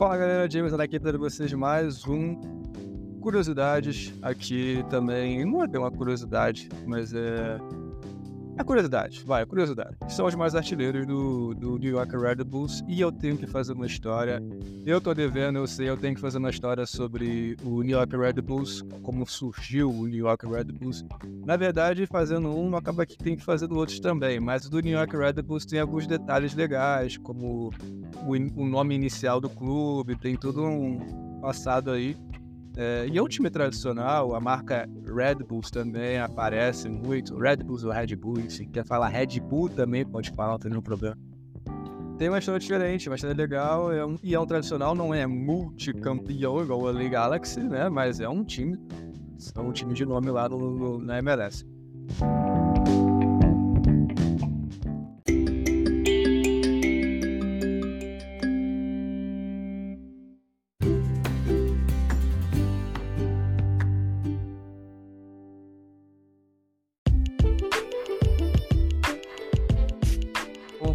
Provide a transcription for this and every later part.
Fala galera, James aqui para vocês mais um Curiosidades. Aqui também, não é bem uma curiosidade, mas é é curiosidade, vai, curiosidade. São os mais artilheiros do, do New York Red Bulls e eu tenho que fazer uma história. Eu tô devendo, eu sei, eu tenho que fazer uma história sobre o New York Red Bulls, como surgiu o New York Red Bulls. Na verdade, fazendo um, acaba que tem que fazer outros também, mas o do New York Red Bulls tem alguns detalhes legais, como o, o nome inicial do clube, tem todo um passado aí é, e é um time tradicional, a marca Red Bulls também aparece muito. Red Bulls ou Red Bull, se quer falar Red Bull também pode falar, não tem nenhum problema. Tem uma história diferente, uma história legal, é um, e é um tradicional, não é multicampeão igual o LA Galaxy, né? Mas é um time, é um time de nome lá no, no, na MLS.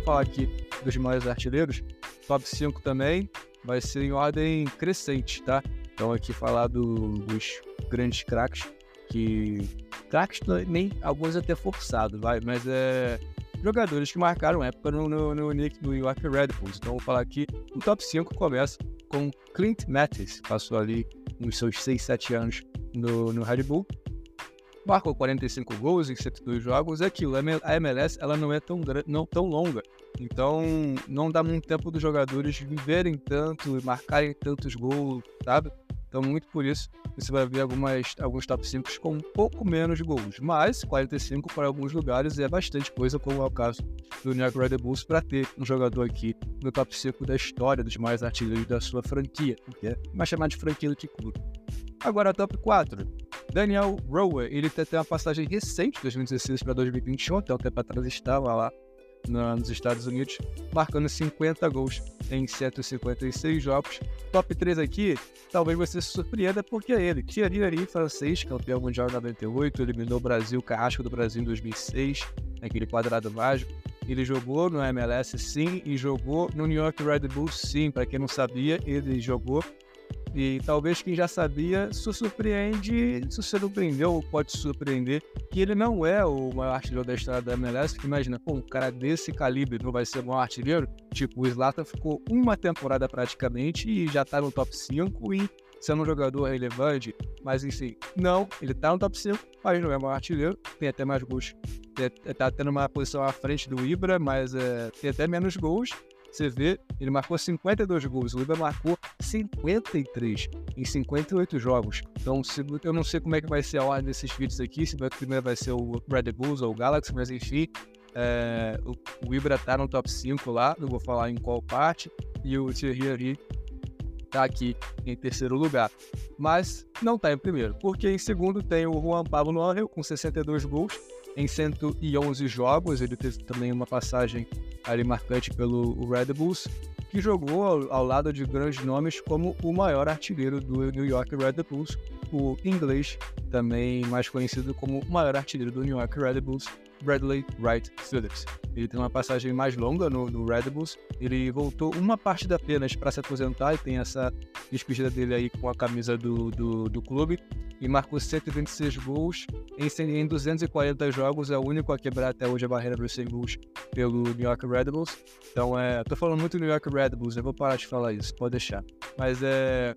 Falar aqui dos maiores artilheiros, top 5 também vai ser em ordem crescente, tá? Então aqui falar do, dos grandes craques, que craques nem alguns até forçados, vai, mas é jogadores que marcaram época no, no, no, no New York Red Bulls. Então vou falar aqui, o top 5 começa com Clint Mattis, passou ali uns seus 6, 7 anos no, no Red Bull, marcou 45 gols em 102 jogos, é aquilo, a MLS ela não é tão, não tão longa, então não dá muito tempo dos jogadores viverem tanto e marcarem tantos gols, sabe? Então muito por isso você vai ver algumas, alguns top 5 com um pouco menos gols, mas 45 para alguns lugares é bastante coisa, como é o caso do New York Red Bulls, para ter um jogador aqui no top 5 da história dos mais artilheiros da sua franquia, porque é mais chamado de franquia do que clube. Agora, top 4. Daniel Rowe, ele tem uma passagem recente, 2016 para 2021, até um tempo atrás estava lá nos Estados Unidos, marcando 50 gols em 156 jogos. Top 3 aqui, talvez você se surpreenda porque é ele. Thierry francês, campeão mundial 98, eliminou o Brasil, carrasco do Brasil em 2006, naquele quadrado mágico. Ele jogou no MLS sim e jogou no New York Red Bulls sim. Para quem não sabia, ele jogou e talvez quem já sabia se surpreende, se surpreendeu ou pode surpreender, que ele não é o maior artilheiro da história da MLS, porque imagina, pô, um cara desse calibre não vai ser o maior artilheiro? Tipo, o Zlatan ficou uma temporada praticamente e já tá no top 5 e sendo um jogador relevante, mas enfim, não, ele tá no top 5, mas não é o maior artilheiro, tem até mais gols. Tá tendo uma posição à frente do Ibra, mas é, tem até menos gols você vê, ele marcou 52 gols, o Ibra marcou 53 em 58 jogos. Então, se, eu não sei como é que vai ser a ordem desses vídeos aqui, se primeiro vai ser o Red Bulls ou o Galaxy, mas enfim, é, o, o, Ibra tá no top 5 lá, não vou falar em qual parte, e o Thierry tá aqui em terceiro lugar. Mas não tá em primeiro, porque em segundo tem o Juan Pablo Angel com 62 gols em 111 jogos, ele teve também uma passagem ali marcante pelo Red Bulls, que jogou ao, ao, lado de grandes nomes como o maior artilheiro do New York Red Bulls, o inglês, também mais conhecido como o maior artilheiro do New York Red Bulls, Bradley Wright Phillips. Ele tem uma passagem mais longa no, no Red Bulls. Ele voltou uma partida apenas para se aposentar e tem essa despedida dele aí com a camisa do, do, do clube. E marcou 126 gols em, em 240 jogos. É o único a quebrar até hoje a barreira dos 100 gols pelo New York Red Bulls. Então, é, tô falando muito do New York Red Bulls, eu vou parar de falar isso, pode deixar. Mas é.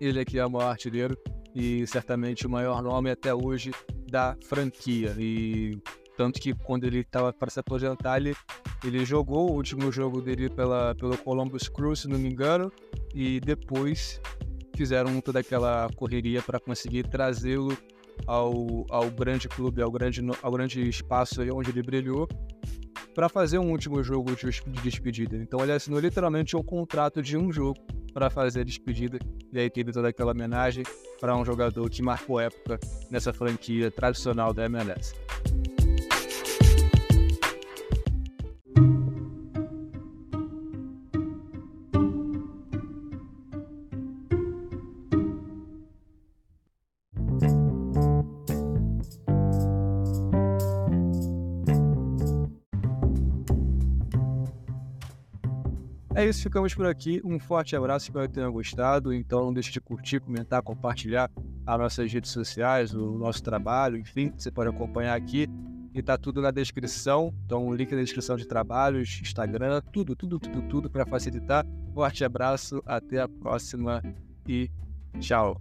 Ele aqui é o maior artilheiro e certamente o maior nome até hoje da franquia. E tanto que quando ele estava para se aposentar, ele, ele jogou o último jogo dele pela, pelo Columbus Crew, se não me engano, e depois fizeram toda aquela correria para conseguir trazê-lo ao, ao grande clube, ao grande, ao grande espaço onde ele brilhou, para fazer um último jogo de despedida. Então ele assinou literalmente um contrato de um jogo para fazer a despedida. E aí teve toda aquela homenagem para um jogador que marcou época nessa franquia tradicional da MLS. É isso, ficamos por aqui. Um forte abraço, espero que tenham gostado. Então não deixe de curtir, comentar, compartilhar as nossas redes sociais, o nosso trabalho, enfim, você pode acompanhar aqui. E tá tudo na descrição. Então, o link na descrição de trabalhos, Instagram, tudo, tudo, tudo, tudo para facilitar. Forte abraço, até a próxima e tchau.